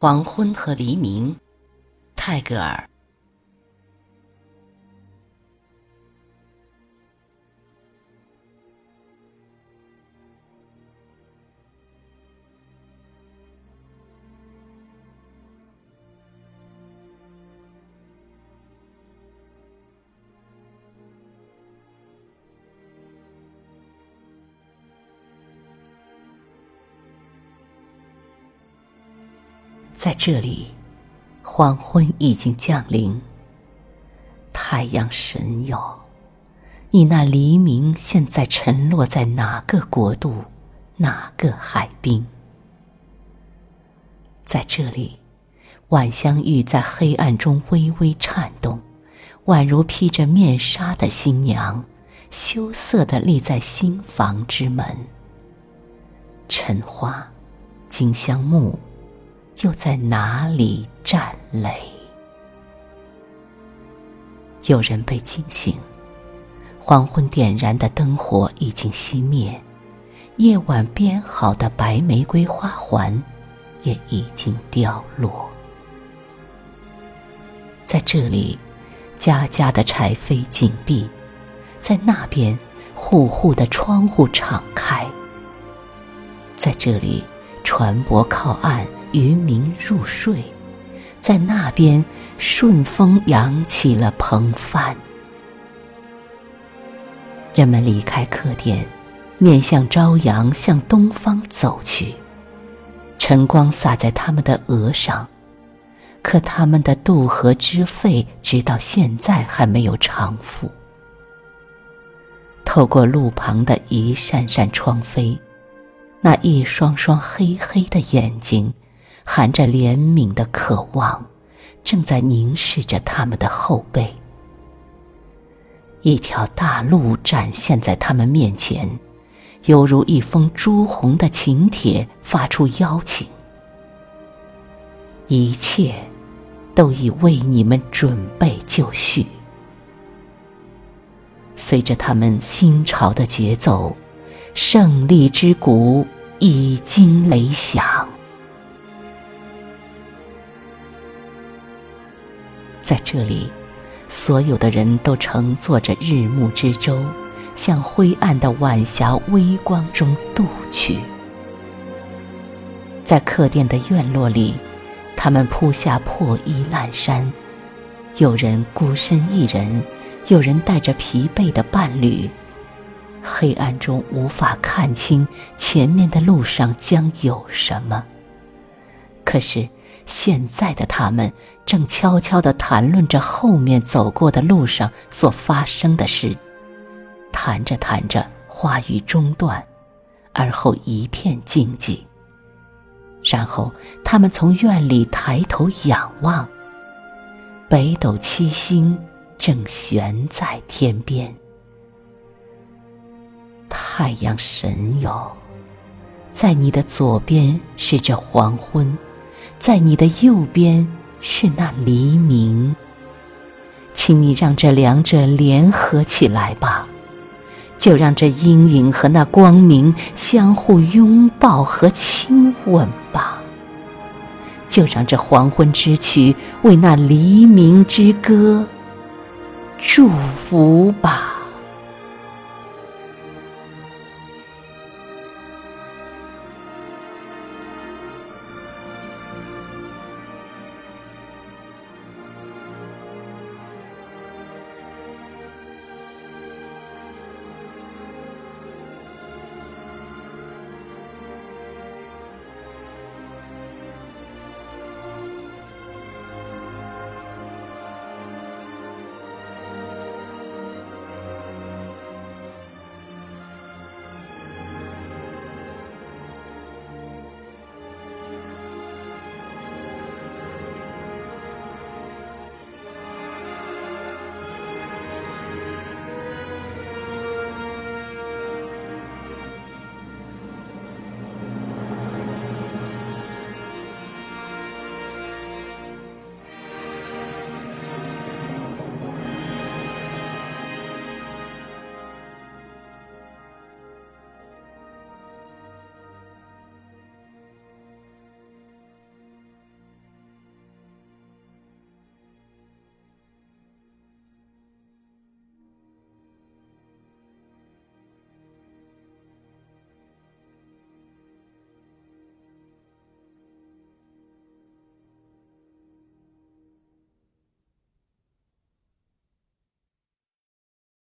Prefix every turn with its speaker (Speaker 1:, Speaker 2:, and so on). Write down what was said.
Speaker 1: 黄昏和黎明，泰戈尔。在这里，黄昏已经降临。太阳神哟，你那黎明现在沉落在哪个国度，哪个海滨？在这里，晚香玉在黑暗中微微颤动，宛如披着面纱的新娘，羞涩地立在新房之门。陈花，金香木。又在哪里站垒？有人被惊醒，黄昏点燃的灯火已经熄灭，夜晚编好的白玫瑰花环也已经掉落。在这里，家家的柴扉紧闭；在那边，户户的窗户敞开。在这里，船舶靠岸。渔民入睡，在那边顺风扬起了蓬帆。人们离开客店，面向朝阳，向东方走去。晨光洒在他们的额上，可他们的渡河之费，直到现在还没有偿付。透过路旁的一扇扇窗扉，那一双双黑黑的眼睛。含着怜悯的渴望，正在凝视着他们的后背。一条大路展现在他们面前，犹如一封朱红的请帖，发出邀请。一切，都已为你们准备就绪。随着他们新潮的节奏，胜利之鼓已经擂响。在这里，所有的人都乘坐着日暮之舟，向灰暗的晚霞微光中渡去。在客店的院落里，他们铺下破衣烂衫，有人孤身一人，有人带着疲惫的伴侣。黑暗中无法看清前面的路上将有什么，可是。现在的他们正悄悄地谈论着后面走过的路上所发生的事，谈着谈着，话语中断，而后一片静寂。然后他们从院里抬头仰望，北斗七星正悬在天边。太阳神哟，在你的左边是这黄昏。在你的右边是那黎明，请你让这两者联合起来吧，就让这阴影和那光明相互拥抱和亲吻吧，就让这黄昏之曲为那黎明之歌祝福吧。